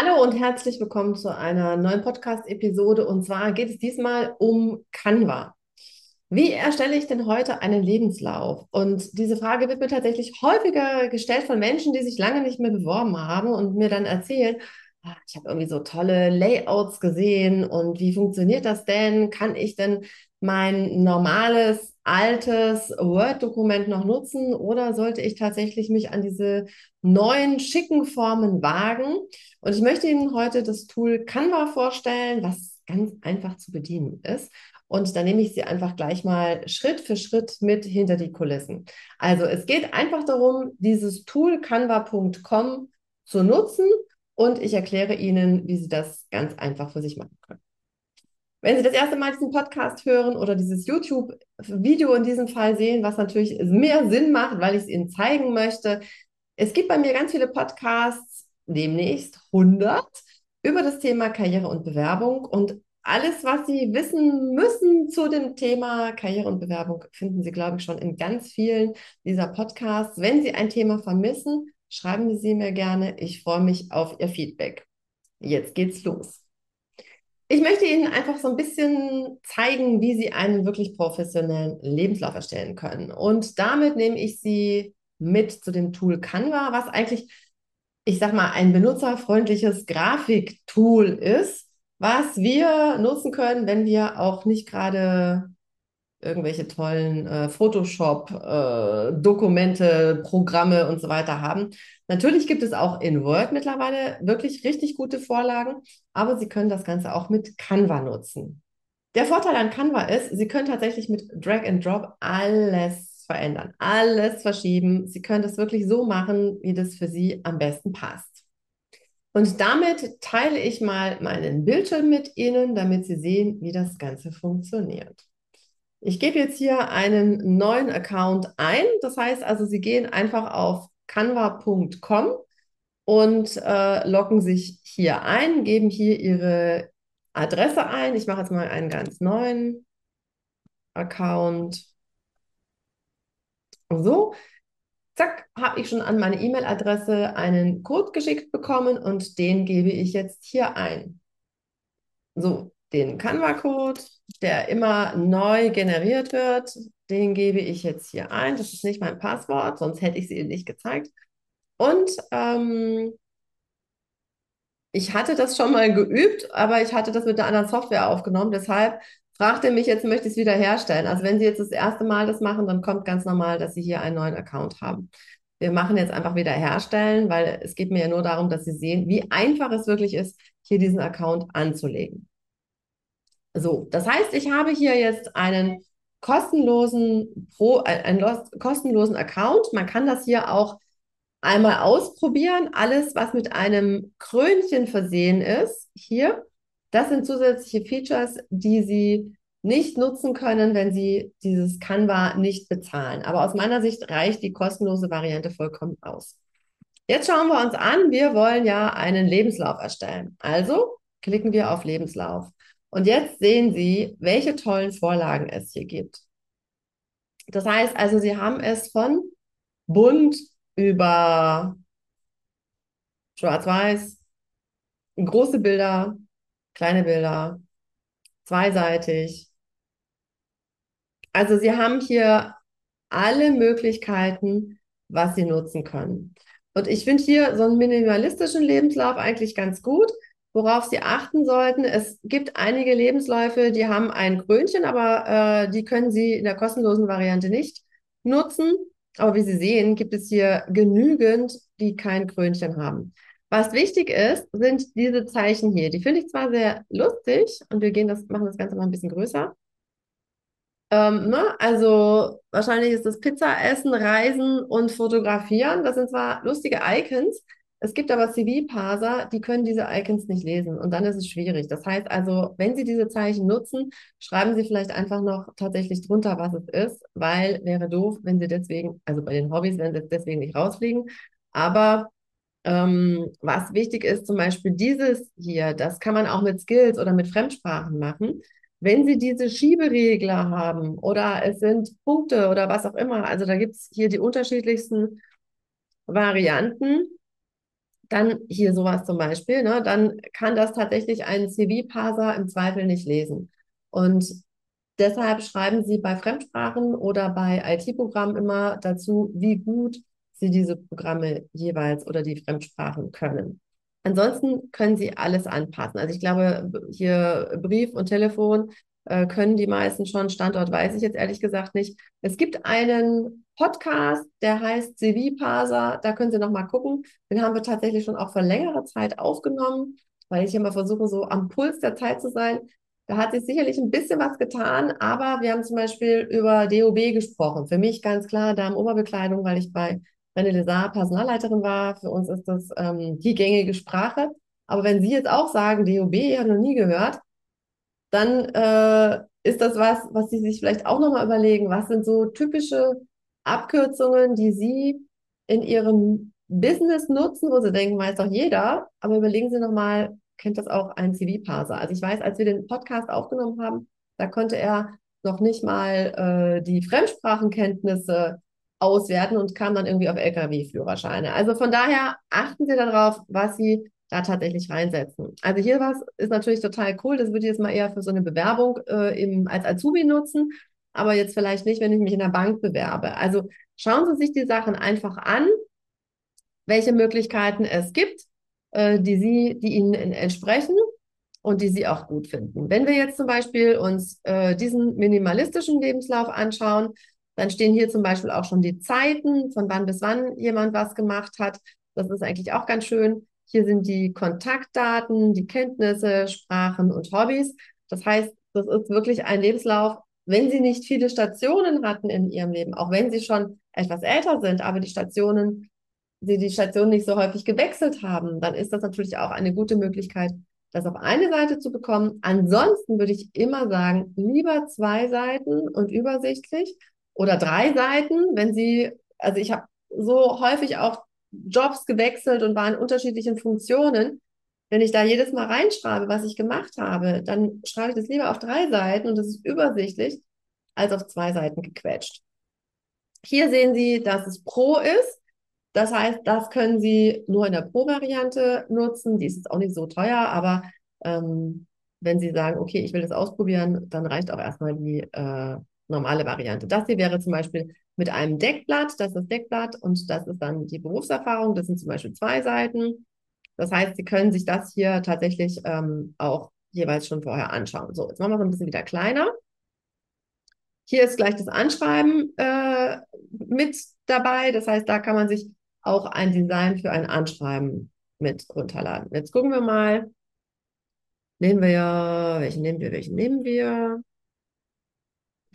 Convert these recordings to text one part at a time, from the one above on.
Hallo und herzlich willkommen zu einer neuen Podcast-Episode. Und zwar geht es diesmal um Canva. Wie erstelle ich denn heute einen Lebenslauf? Und diese Frage wird mir tatsächlich häufiger gestellt von Menschen, die sich lange nicht mehr beworben haben und mir dann erzählen, ah, ich habe irgendwie so tolle Layouts gesehen und wie funktioniert das denn? Kann ich denn mein normales, altes Word-Dokument noch nutzen oder sollte ich tatsächlich mich an diese neuen, schicken Formen wagen? Und ich möchte Ihnen heute das Tool Canva vorstellen, was ganz einfach zu bedienen ist. Und da nehme ich Sie einfach gleich mal Schritt für Schritt mit hinter die Kulissen. Also es geht einfach darum, dieses Tool canva.com zu nutzen und ich erkläre Ihnen, wie Sie das ganz einfach für sich machen können. Wenn Sie das erste Mal diesen Podcast hören oder dieses YouTube-Video in diesem Fall sehen, was natürlich mehr Sinn macht, weil ich es Ihnen zeigen möchte, es gibt bei mir ganz viele Podcasts, demnächst 100, über das Thema Karriere und Bewerbung und alles, was Sie wissen müssen zu dem Thema Karriere und Bewerbung, finden Sie, glaube ich, schon in ganz vielen dieser Podcasts. Wenn Sie ein Thema vermissen, schreiben Sie mir gerne. Ich freue mich auf Ihr Feedback. Jetzt geht's los. Ich möchte Ihnen einfach so ein bisschen zeigen, wie Sie einen wirklich professionellen Lebenslauf erstellen können. Und damit nehme ich Sie mit zu dem Tool Canva, was eigentlich, ich sag mal, ein benutzerfreundliches Grafiktool ist, was wir nutzen können, wenn wir auch nicht gerade irgendwelche tollen äh, Photoshop-Dokumente, äh, Programme und so weiter haben. Natürlich gibt es auch in Word mittlerweile wirklich richtig gute Vorlagen, aber Sie können das Ganze auch mit Canva nutzen. Der Vorteil an Canva ist, Sie können tatsächlich mit Drag and Drop alles verändern, alles verschieben. Sie können das wirklich so machen, wie das für Sie am besten passt. Und damit teile ich mal meinen Bildschirm mit Ihnen, damit Sie sehen, wie das Ganze funktioniert. Ich gebe jetzt hier einen neuen Account ein. Das heißt also, Sie gehen einfach auf canva.com und äh, loggen sich hier ein, geben hier Ihre Adresse ein. Ich mache jetzt mal einen ganz neuen Account. So, zack, habe ich schon an meine E-Mail-Adresse einen Code geschickt bekommen und den gebe ich jetzt hier ein. So, den Canva-Code, der immer neu generiert wird, den gebe ich jetzt hier ein. Das ist nicht mein Passwort, sonst hätte ich sie Ihnen nicht gezeigt. Und ähm, ich hatte das schon mal geübt, aber ich hatte das mit einer anderen Software aufgenommen. Deshalb fragt er mich jetzt, möchte ich es wieder herstellen. Also wenn Sie jetzt das erste Mal das machen, dann kommt ganz normal, dass Sie hier einen neuen Account haben. Wir machen jetzt einfach wieder herstellen, weil es geht mir ja nur darum, dass Sie sehen, wie einfach es wirklich ist, hier diesen Account anzulegen. So, das heißt, ich habe hier jetzt einen kostenlosen Pro, äh, einen kostenlosen Account. Man kann das hier auch einmal ausprobieren. Alles, was mit einem Krönchen versehen ist, hier, das sind zusätzliche Features, die Sie nicht nutzen können, wenn Sie dieses Canva nicht bezahlen. Aber aus meiner Sicht reicht die kostenlose Variante vollkommen aus. Jetzt schauen wir uns an, wir wollen ja einen Lebenslauf erstellen. Also klicken wir auf Lebenslauf. Und jetzt sehen Sie, welche tollen Vorlagen es hier gibt. Das heißt also, Sie haben es von bunt über schwarz-weiß, große Bilder, kleine Bilder, zweiseitig. Also Sie haben hier alle Möglichkeiten, was Sie nutzen können. Und ich finde hier so einen minimalistischen Lebenslauf eigentlich ganz gut. Worauf Sie achten sollten, es gibt einige Lebensläufe, die haben ein Krönchen, aber äh, die können Sie in der kostenlosen Variante nicht nutzen. Aber wie Sie sehen, gibt es hier genügend, die kein Krönchen haben. Was wichtig ist, sind diese Zeichen hier. Die finde ich zwar sehr lustig und wir gehen das, machen das Ganze mal ein bisschen größer. Ähm, ne? Also wahrscheinlich ist das Pizza essen, Reisen und Fotografieren. Das sind zwar lustige Icons, es gibt aber CV-Parser, die können diese Icons nicht lesen und dann ist es schwierig. Das heißt also, wenn Sie diese Zeichen nutzen, schreiben Sie vielleicht einfach noch tatsächlich drunter, was es ist, weil wäre doof, wenn Sie deswegen, also bei den Hobbys, wenn Sie deswegen nicht rausfliegen. Aber ähm, was wichtig ist, zum Beispiel dieses hier, das kann man auch mit Skills oder mit Fremdsprachen machen. Wenn Sie diese Schieberegler haben oder es sind Punkte oder was auch immer, also da gibt es hier die unterschiedlichsten Varianten dann hier sowas zum Beispiel, ne, dann kann das tatsächlich ein CV-Parser im Zweifel nicht lesen. Und deshalb schreiben Sie bei Fremdsprachen oder bei IT-Programmen immer dazu, wie gut Sie diese Programme jeweils oder die Fremdsprachen können. Ansonsten können Sie alles anpassen. Also ich glaube, hier Brief und Telefon äh, können die meisten schon. Standort weiß ich jetzt ehrlich gesagt nicht. Es gibt einen Podcast, der heißt CV-Parser. Da können Sie noch mal gucken. Den haben wir tatsächlich schon auch vor längerer Zeit aufgenommen, weil ich immer versuche, so am Puls der Zeit zu sein. Da hat sich sicherlich ein bisschen was getan, aber wir haben zum Beispiel über DOB gesprochen. Für mich ganz klar Damen-Oberbekleidung, weil ich bei René Lézard Personalleiterin war. Für uns ist das ähm, die gängige Sprache. Aber wenn Sie jetzt auch sagen, DOB, ich habe noch nie gehört, dann äh, ist das was, was Sie sich vielleicht auch nochmal überlegen. Was sind so typische Abkürzungen, die Sie in Ihrem Business nutzen, wo Sie denken, weiß doch jeder, aber überlegen Sie nochmal, kennt das auch ein CV-Parser? Also ich weiß, als wir den Podcast aufgenommen haben, da konnte er noch nicht mal äh, die Fremdsprachenkenntnisse auswerten und kam dann irgendwie auf Lkw-Führerscheine. Also von daher achten Sie darauf, was Sie da tatsächlich reinsetzen. Also hier was ist natürlich total cool. Das würde ich jetzt mal eher für so eine Bewerbung äh, im, als Azubi nutzen, aber jetzt vielleicht nicht, wenn ich mich in der Bank bewerbe. Also schauen Sie sich die Sachen einfach an, welche Möglichkeiten es gibt, äh, die Sie, die Ihnen entsprechen und die Sie auch gut finden. Wenn wir jetzt zum Beispiel uns äh, diesen minimalistischen Lebenslauf anschauen, dann stehen hier zum Beispiel auch schon die Zeiten, von wann bis wann jemand was gemacht hat. Das ist eigentlich auch ganz schön. Hier sind die Kontaktdaten, die Kenntnisse, Sprachen und Hobbys. Das heißt, das ist wirklich ein Lebenslauf, wenn Sie nicht viele Stationen hatten in Ihrem Leben, auch wenn Sie schon etwas älter sind, aber die Stationen, Sie die Station nicht so häufig gewechselt haben, dann ist das natürlich auch eine gute Möglichkeit, das auf eine Seite zu bekommen. Ansonsten würde ich immer sagen, lieber zwei Seiten und übersichtlich, oder drei Seiten, wenn Sie, also ich habe so häufig auch Jobs gewechselt und war in unterschiedlichen Funktionen. Wenn ich da jedes Mal reinschreibe, was ich gemacht habe, dann schreibe ich das lieber auf drei Seiten und das ist übersichtlich, als auf zwei Seiten gequetscht. Hier sehen Sie, dass es Pro ist. Das heißt, das können Sie nur in der Pro-Variante nutzen. Die ist auch nicht so teuer, aber ähm, wenn Sie sagen, okay, ich will das ausprobieren, dann reicht auch erstmal die äh, normale Variante. Das hier wäre zum Beispiel mit einem Deckblatt, das ist das Deckblatt und das ist dann die Berufserfahrung, das sind zum Beispiel zwei Seiten. Das heißt, Sie können sich das hier tatsächlich ähm, auch jeweils schon vorher anschauen. So, jetzt machen wir es ein bisschen wieder kleiner. Hier ist gleich das Anschreiben äh, mit dabei. Das heißt, da kann man sich auch ein Design für ein Anschreiben mit runterladen. Jetzt gucken wir mal. Nehmen wir ja, welchen nehmen wir, welchen nehmen wir?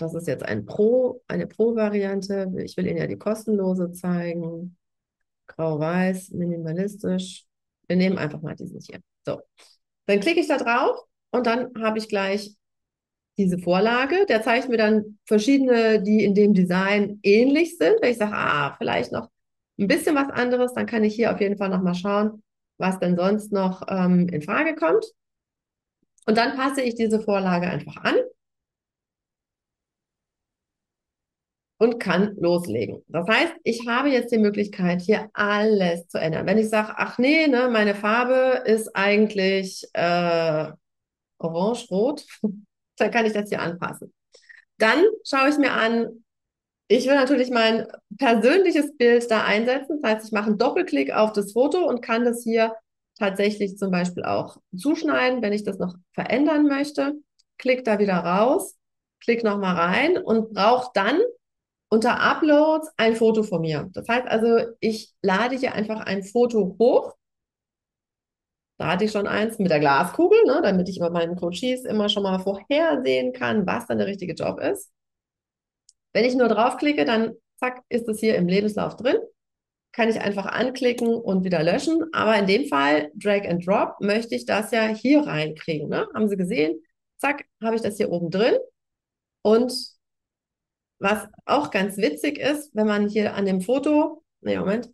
Das ist jetzt ein Pro, eine Pro-Variante. Ich will Ihnen ja die kostenlose zeigen. Grau-Weiß, minimalistisch. Wir nehmen einfach mal diesen hier. So. Dann klicke ich da drauf und dann habe ich gleich diese Vorlage. Der zeigt mir dann verschiedene, die in dem Design ähnlich sind. Wenn ich sage, ah, vielleicht noch ein bisschen was anderes, dann kann ich hier auf jeden Fall nochmal schauen, was denn sonst noch ähm, in Frage kommt. Und dann passe ich diese Vorlage einfach an. Und kann loslegen. Das heißt, ich habe jetzt die Möglichkeit, hier alles zu ändern. Wenn ich sage, ach nee, ne, meine Farbe ist eigentlich äh, orange-rot, dann kann ich das hier anpassen. Dann schaue ich mir an, ich will natürlich mein persönliches Bild da einsetzen. Das heißt, ich mache einen Doppelklick auf das Foto und kann das hier tatsächlich zum Beispiel auch zuschneiden, wenn ich das noch verändern möchte. Klick da wieder raus, klick nochmal rein und brauche dann unter Uploads ein Foto von mir. Das heißt also, ich lade hier einfach ein Foto hoch. Da hatte ich schon eins mit der Glaskugel, ne, damit ich bei meinen Coaches immer schon mal vorhersehen kann, was dann der richtige Job ist. Wenn ich nur draufklicke, dann zack, ist es hier im Lebenslauf drin. Kann ich einfach anklicken und wieder löschen. Aber in dem Fall, Drag and Drop, möchte ich das ja hier reinkriegen. Ne? Haben Sie gesehen? Zack, habe ich das hier oben drin. Und was auch ganz witzig ist, wenn man hier an dem Foto, nee, Moment,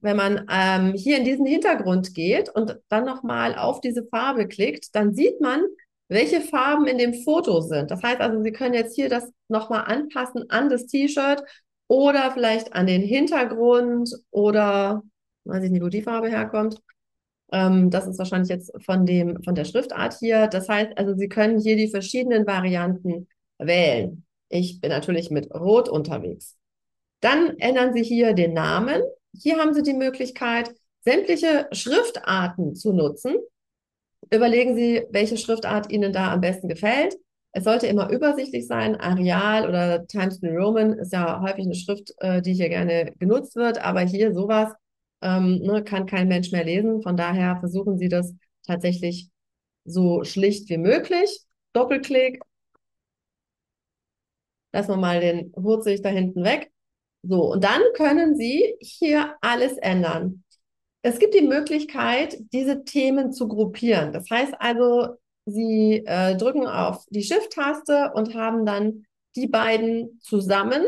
wenn man ähm, hier in diesen Hintergrund geht und dann nochmal auf diese Farbe klickt, dann sieht man, welche Farben in dem Foto sind. Das heißt also, Sie können jetzt hier das nochmal anpassen an das T-Shirt oder vielleicht an den Hintergrund oder weiß ich nicht, wo die Farbe herkommt. Ähm, das ist wahrscheinlich jetzt von dem, von der Schriftart hier. Das heißt, also Sie können hier die verschiedenen Varianten wählen. Ich bin natürlich mit Rot unterwegs. Dann ändern Sie hier den Namen. Hier haben Sie die Möglichkeit, sämtliche Schriftarten zu nutzen. Überlegen Sie, welche Schriftart Ihnen da am besten gefällt. Es sollte immer übersichtlich sein. Arial oder Times New Roman ist ja häufig eine Schrift, äh, die hier gerne genutzt wird, aber hier sowas ähm, ne, kann kein Mensch mehr lesen. Von daher versuchen Sie das tatsächlich so schlicht wie möglich. Doppelklick. Lassen wir mal den Hurzig da hinten weg. So, und dann können Sie hier alles ändern. Es gibt die Möglichkeit, diese Themen zu gruppieren. Das heißt also, Sie äh, drücken auf die Shift-Taste und haben dann die beiden zusammen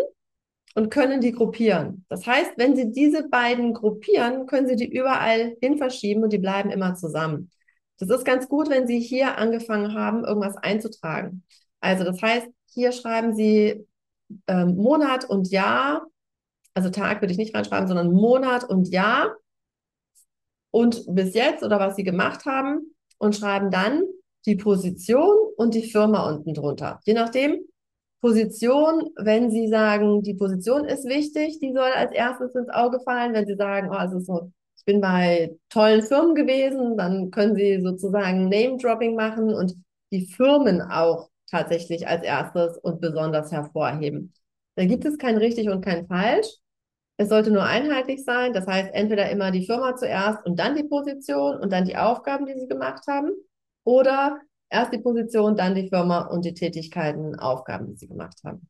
und können die gruppieren. Das heißt, wenn Sie diese beiden gruppieren, können Sie die überall hin verschieben und die bleiben immer zusammen. Das ist ganz gut, wenn Sie hier angefangen haben, irgendwas einzutragen. Also das heißt, hier schreiben Sie ähm, Monat und Jahr, also Tag würde ich nicht reinschreiben, sondern Monat und Jahr und bis jetzt oder was Sie gemacht haben und schreiben dann die Position und die Firma unten drunter. Je nachdem, Position, wenn Sie sagen, die Position ist wichtig, die soll als erstes ins Auge fallen. Wenn Sie sagen, oh, also so, ich bin bei tollen Firmen gewesen, dann können Sie sozusagen Name-Dropping machen und die Firmen auch tatsächlich als erstes und besonders hervorheben. Da gibt es kein richtig und kein falsch. Es sollte nur einheitlich sein. Das heißt, entweder immer die Firma zuerst und dann die Position und dann die Aufgaben, die Sie gemacht haben. Oder erst die Position, dann die Firma und die Tätigkeiten, Aufgaben, die Sie gemacht haben.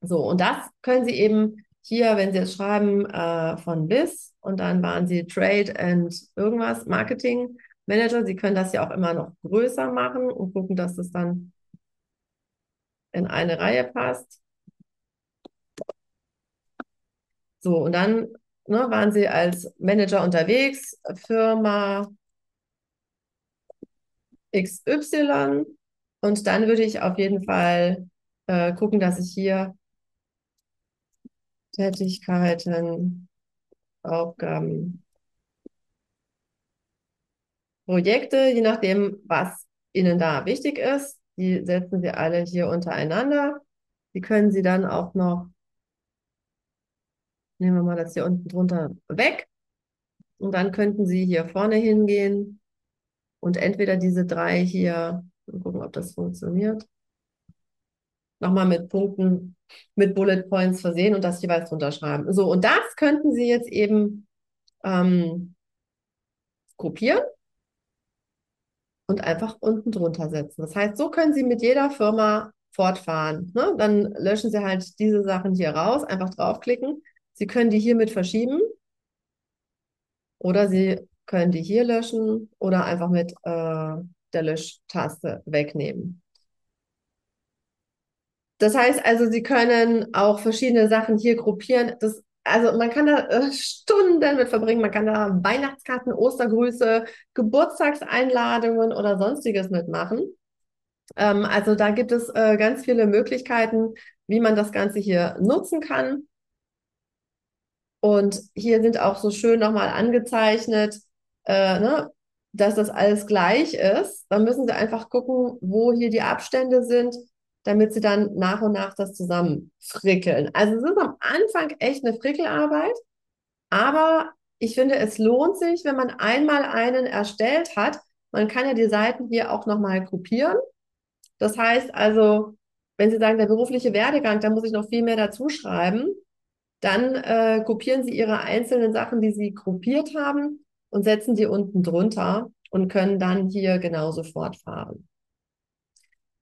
So, und das können Sie eben hier, wenn Sie jetzt schreiben, äh, von bis und dann waren Sie Trade and irgendwas, Marketing Manager. Sie können das ja auch immer noch größer machen und gucken, dass das dann in eine Reihe passt. So, und dann ne, waren Sie als Manager unterwegs, Firma XY und dann würde ich auf jeden Fall äh, gucken, dass ich hier Tätigkeiten, Aufgaben, Projekte, je nachdem, was Ihnen da wichtig ist, die setzen Sie alle hier untereinander. Die können Sie dann auch noch, nehmen wir mal das hier unten drunter weg. Und dann könnten Sie hier vorne hingehen und entweder diese drei hier, mal gucken, ob das funktioniert, nochmal mit Punkten, mit Bullet Points versehen und das jeweils drunter schreiben. So, und das könnten Sie jetzt eben ähm, kopieren und einfach unten drunter setzen. Das heißt, so können Sie mit jeder Firma fortfahren. Ne? Dann löschen Sie halt diese Sachen hier raus, einfach draufklicken. Sie können die hiermit verschieben oder Sie können die hier löschen oder einfach mit äh, der Löschtaste wegnehmen. Das heißt also, Sie können auch verschiedene Sachen hier gruppieren. Das, also man kann da äh, Stunden mit verbringen. Man kann da Weihnachtskarten, Ostergrüße, Geburtstagseinladungen oder sonstiges mitmachen. Ähm, also da gibt es äh, ganz viele Möglichkeiten, wie man das Ganze hier nutzen kann. Und hier sind auch so schön nochmal angezeichnet, äh, ne, dass das alles gleich ist, dann müssen Sie einfach gucken, wo hier die Abstände sind, damit Sie dann nach und nach das zusammen frickeln. Also es ist am Anfang echt eine Frickelarbeit, aber ich finde, es lohnt sich, wenn man einmal einen erstellt hat. Man kann ja die Seiten hier auch nochmal gruppieren. Das heißt also, wenn Sie sagen, der berufliche Werdegang, da muss ich noch viel mehr dazu schreiben, dann äh, kopieren Sie Ihre einzelnen Sachen, die Sie gruppiert haben und setzen die unten drunter und können dann hier genauso fortfahren.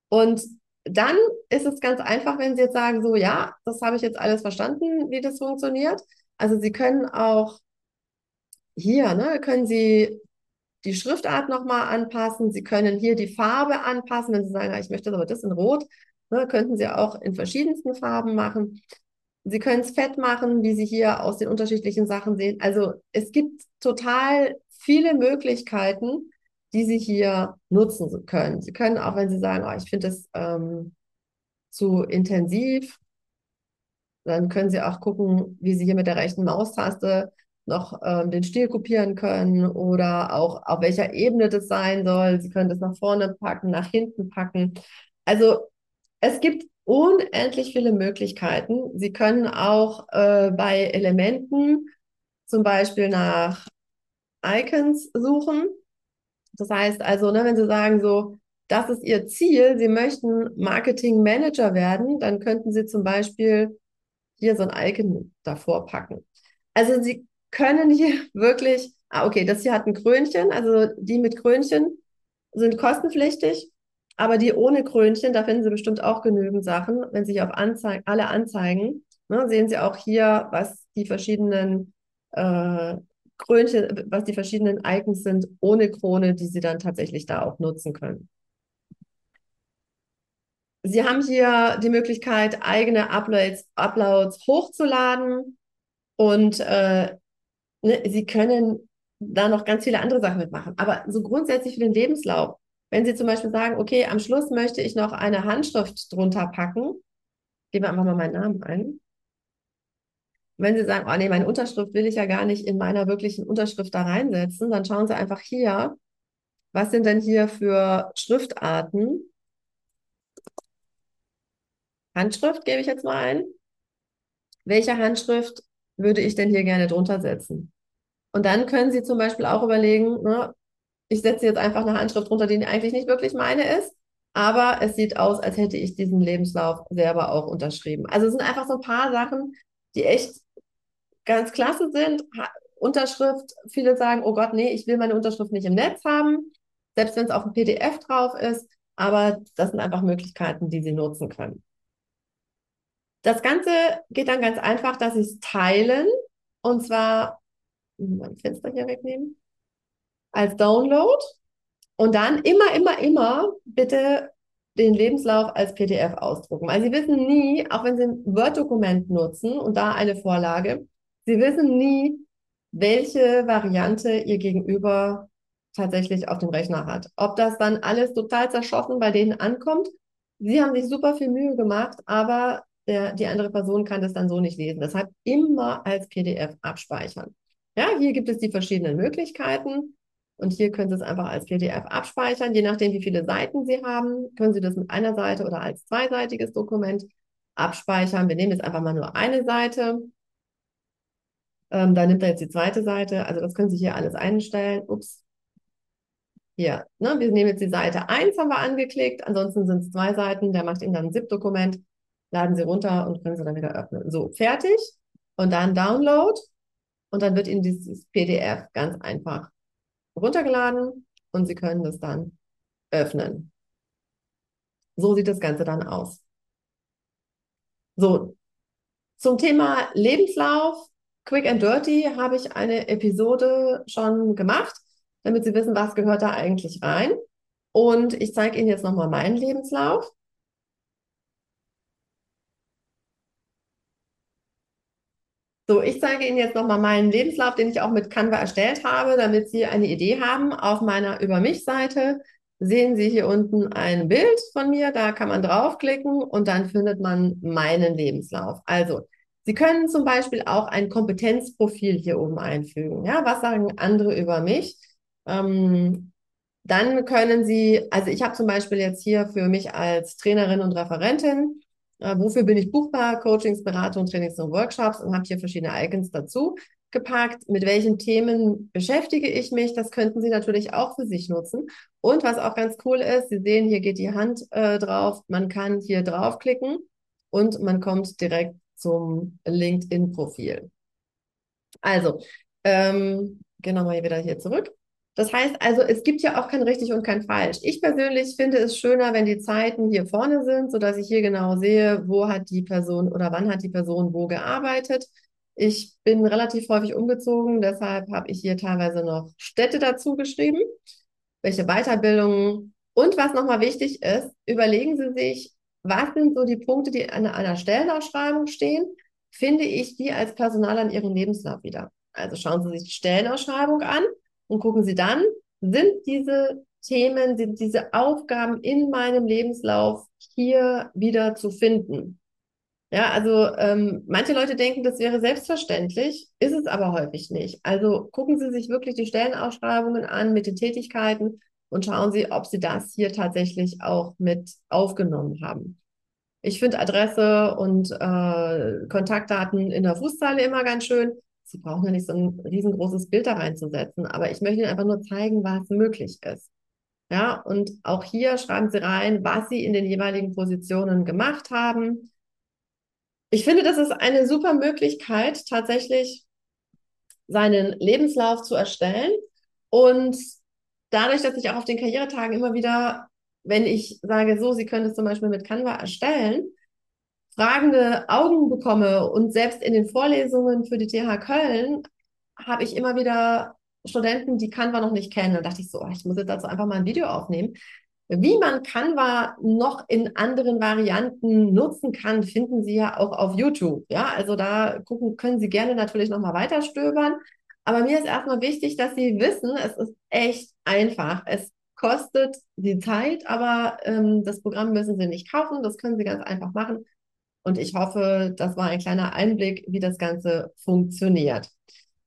Und dann ist es ganz einfach, wenn Sie jetzt sagen, so ja, das habe ich jetzt alles verstanden, wie das funktioniert. Also Sie können auch hier, ne, können Sie die Schriftart nochmal anpassen. Sie können hier die Farbe anpassen. Wenn Sie sagen, ich möchte aber das in Rot, ne, könnten Sie auch in verschiedensten Farben machen. Sie können es fett machen, wie Sie hier aus den unterschiedlichen Sachen sehen. Also es gibt total viele Möglichkeiten, die Sie hier nutzen können. Sie können auch, wenn Sie sagen, oh, ich finde das ähm, zu intensiv, dann können Sie auch gucken, wie Sie hier mit der rechten Maustaste noch ähm, den Stil kopieren können oder auch auf welcher Ebene das sein soll. Sie können das nach vorne packen, nach hinten packen. Also es gibt unendlich viele Möglichkeiten. Sie können auch äh, bei Elementen zum Beispiel nach Icons suchen. Das heißt also, ne, wenn Sie sagen so, das ist Ihr Ziel, Sie möchten Marketing Manager werden, dann könnten Sie zum Beispiel hier so ein Icon davor packen. Also Sie können hier wirklich, ah, okay, das hier hat ein Krönchen, also die mit Krönchen sind kostenpflichtig, aber die ohne Krönchen, da finden Sie bestimmt auch genügend Sachen. Wenn Sie hier auf Anzeigen, alle Anzeigen, ne, sehen Sie auch hier, was die verschiedenen äh, Krönchen, was die verschiedenen Icons sind ohne Krone, die Sie dann tatsächlich da auch nutzen können. Sie haben hier die Möglichkeit, eigene Uploads, Uploads hochzuladen und äh, ne, Sie können da noch ganz viele andere Sachen mitmachen. Aber so grundsätzlich für den Lebenslauf, wenn Sie zum Beispiel sagen, okay, am Schluss möchte ich noch eine Handschrift drunter packen, geben wir einfach mal meinen Namen ein. Wenn Sie sagen, oh nee, meine Unterschrift will ich ja gar nicht in meiner wirklichen Unterschrift da reinsetzen, dann schauen Sie einfach hier, was sind denn hier für Schriftarten? Handschrift gebe ich jetzt mal ein. Welche Handschrift würde ich denn hier gerne drunter setzen? Und dann können Sie zum Beispiel auch überlegen, ne, ich setze jetzt einfach eine Handschrift drunter, die eigentlich nicht wirklich meine ist, aber es sieht aus, als hätte ich diesen Lebenslauf selber auch unterschrieben. Also es sind einfach so ein paar Sachen, die echt ganz klasse sind. Unterschrift, viele sagen, oh Gott, nee, ich will meine Unterschrift nicht im Netz haben, selbst wenn es auf dem PDF drauf ist, aber das sind einfach Möglichkeiten, die Sie nutzen können. Das Ganze geht dann ganz einfach, dass Sie es teilen und zwar mein Fenster hier wegnehmen als Download und dann immer, immer, immer bitte den Lebenslauf als PDF ausdrucken. Weil Sie wissen nie, auch wenn Sie ein Word-Dokument nutzen und da eine Vorlage, Sie wissen nie, welche Variante Ihr Gegenüber tatsächlich auf dem Rechner hat. Ob das dann alles total zerschossen bei denen ankommt. Sie haben sich super viel Mühe gemacht, aber der, die andere Person kann das dann so nicht lesen. Deshalb immer als PDF abspeichern. Ja, hier gibt es die verschiedenen Möglichkeiten. Und hier können Sie es einfach als PDF abspeichern. Je nachdem, wie viele Seiten Sie haben, können Sie das mit einer Seite oder als zweiseitiges Dokument abspeichern. Wir nehmen jetzt einfach mal nur eine Seite. Ähm, da nimmt er jetzt die zweite Seite. Also das können Sie hier alles einstellen. Ups. Hier, ne? wir nehmen jetzt die Seite 1, haben wir angeklickt. Ansonsten sind es zwei Seiten. Der macht Ihnen dann ein ZIP-Dokument laden Sie runter und können Sie dann wieder öffnen. So, fertig. Und dann Download. Und dann wird Ihnen dieses PDF ganz einfach runtergeladen und Sie können das dann öffnen. So sieht das Ganze dann aus. So, zum Thema Lebenslauf, Quick and Dirty, habe ich eine Episode schon gemacht, damit Sie wissen, was gehört da eigentlich rein. Und ich zeige Ihnen jetzt nochmal meinen Lebenslauf. So, ich zeige Ihnen jetzt nochmal meinen Lebenslauf, den ich auch mit Canva erstellt habe, damit Sie eine Idee haben. Auf meiner Über mich-Seite sehen Sie hier unten ein Bild von mir, da kann man draufklicken und dann findet man meinen Lebenslauf. Also, Sie können zum Beispiel auch ein Kompetenzprofil hier oben einfügen. Ja, was sagen andere über mich? Ähm, dann können Sie, also ich habe zum Beispiel jetzt hier für mich als Trainerin und Referentin äh, wofür bin ich buchbar? Coachings, Beratung, Trainings und Workshops und habe hier verschiedene Icons dazu gepackt. Mit welchen Themen beschäftige ich mich? Das könnten Sie natürlich auch für sich nutzen. Und was auch ganz cool ist, Sie sehen, hier geht die Hand äh, drauf. Man kann hier draufklicken und man kommt direkt zum LinkedIn-Profil. Also, ähm, gehen wir mal wieder hier zurück. Das heißt also, es gibt ja auch kein richtig und kein falsch. Ich persönlich finde es schöner, wenn die Zeiten hier vorne sind, sodass ich hier genau sehe, wo hat die Person oder wann hat die Person wo gearbeitet. Ich bin relativ häufig umgezogen, deshalb habe ich hier teilweise noch Städte dazu geschrieben, welche Weiterbildungen. Und was nochmal wichtig ist, überlegen Sie sich, was sind so die Punkte, die an einer Stellenausschreibung stehen, finde ich die als Personal an Ihrem Lebenslauf wieder. Also schauen Sie sich die Stellenausschreibung an und gucken Sie dann, sind diese Themen, sind diese Aufgaben in meinem Lebenslauf hier wieder zu finden? Ja, also ähm, manche Leute denken, das wäre selbstverständlich, ist es aber häufig nicht. Also gucken Sie sich wirklich die Stellenausschreibungen an mit den Tätigkeiten und schauen Sie, ob Sie das hier tatsächlich auch mit aufgenommen haben. Ich finde Adresse und äh, Kontaktdaten in der Fußzeile immer ganz schön. Sie brauchen ja nicht so ein riesengroßes Bild da reinzusetzen, aber ich möchte Ihnen einfach nur zeigen, was möglich ist. Ja, und auch hier schreiben Sie rein, was Sie in den jeweiligen Positionen gemacht haben. Ich finde, das ist eine super Möglichkeit, tatsächlich seinen Lebenslauf zu erstellen. Und dadurch, dass ich auch auf den Karrieretagen immer wieder, wenn ich sage, so, Sie können es zum Beispiel mit Canva erstellen, fragende Augen bekomme und selbst in den Vorlesungen für die TH Köln habe ich immer wieder Studenten, die Canva noch nicht kennen. Da dachte ich so, oh, ich muss jetzt dazu einfach mal ein Video aufnehmen. Wie man Canva noch in anderen Varianten nutzen kann, finden Sie ja auch auf YouTube. Ja, also da gucken, können Sie gerne natürlich nochmal weiter stöbern. Aber mir ist erstmal wichtig, dass Sie wissen, es ist echt einfach. Es kostet die Zeit, aber ähm, das Programm müssen Sie nicht kaufen. Das können Sie ganz einfach machen. Und ich hoffe, das war ein kleiner Einblick, wie das Ganze funktioniert.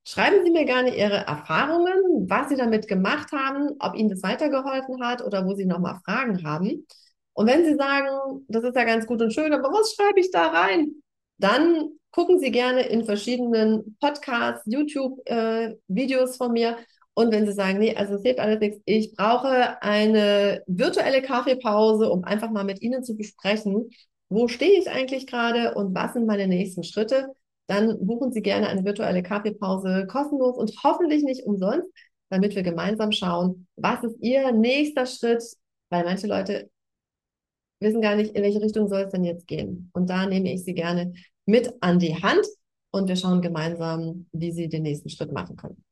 Schreiben Sie mir gerne Ihre Erfahrungen, was Sie damit gemacht haben, ob Ihnen das weitergeholfen hat oder wo Sie nochmal Fragen haben. Und wenn Sie sagen, das ist ja ganz gut und schön, aber was schreibe ich da rein? Dann gucken Sie gerne in verschiedenen Podcasts, YouTube-Videos äh, von mir. Und wenn Sie sagen, nee, also es hilft alles nichts, ich brauche eine virtuelle Kaffeepause, um einfach mal mit Ihnen zu besprechen, wo stehe ich eigentlich gerade und was sind meine nächsten Schritte, dann buchen Sie gerne eine virtuelle Kaffeepause kostenlos und hoffentlich nicht umsonst, damit wir gemeinsam schauen, was ist Ihr nächster Schritt, weil manche Leute wissen gar nicht, in welche Richtung soll es denn jetzt gehen. Und da nehme ich Sie gerne mit an die Hand und wir schauen gemeinsam, wie Sie den nächsten Schritt machen können.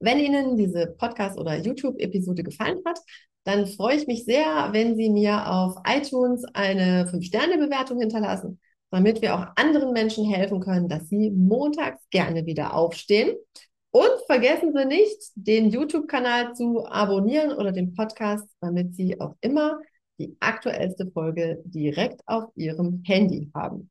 Wenn Ihnen diese Podcast- oder YouTube-Episode gefallen hat, dann freue ich mich sehr, wenn Sie mir auf iTunes eine 5-Sterne-Bewertung hinterlassen damit wir auch anderen Menschen helfen können, dass sie montags gerne wieder aufstehen. Und vergessen Sie nicht, den YouTube-Kanal zu abonnieren oder den Podcast, damit Sie auch immer die aktuellste Folge direkt auf Ihrem Handy haben.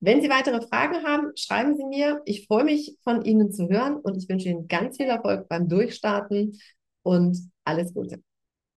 Wenn Sie weitere Fragen haben, schreiben Sie mir. Ich freue mich, von Ihnen zu hören und ich wünsche Ihnen ganz viel Erfolg beim Durchstarten und alles Gute.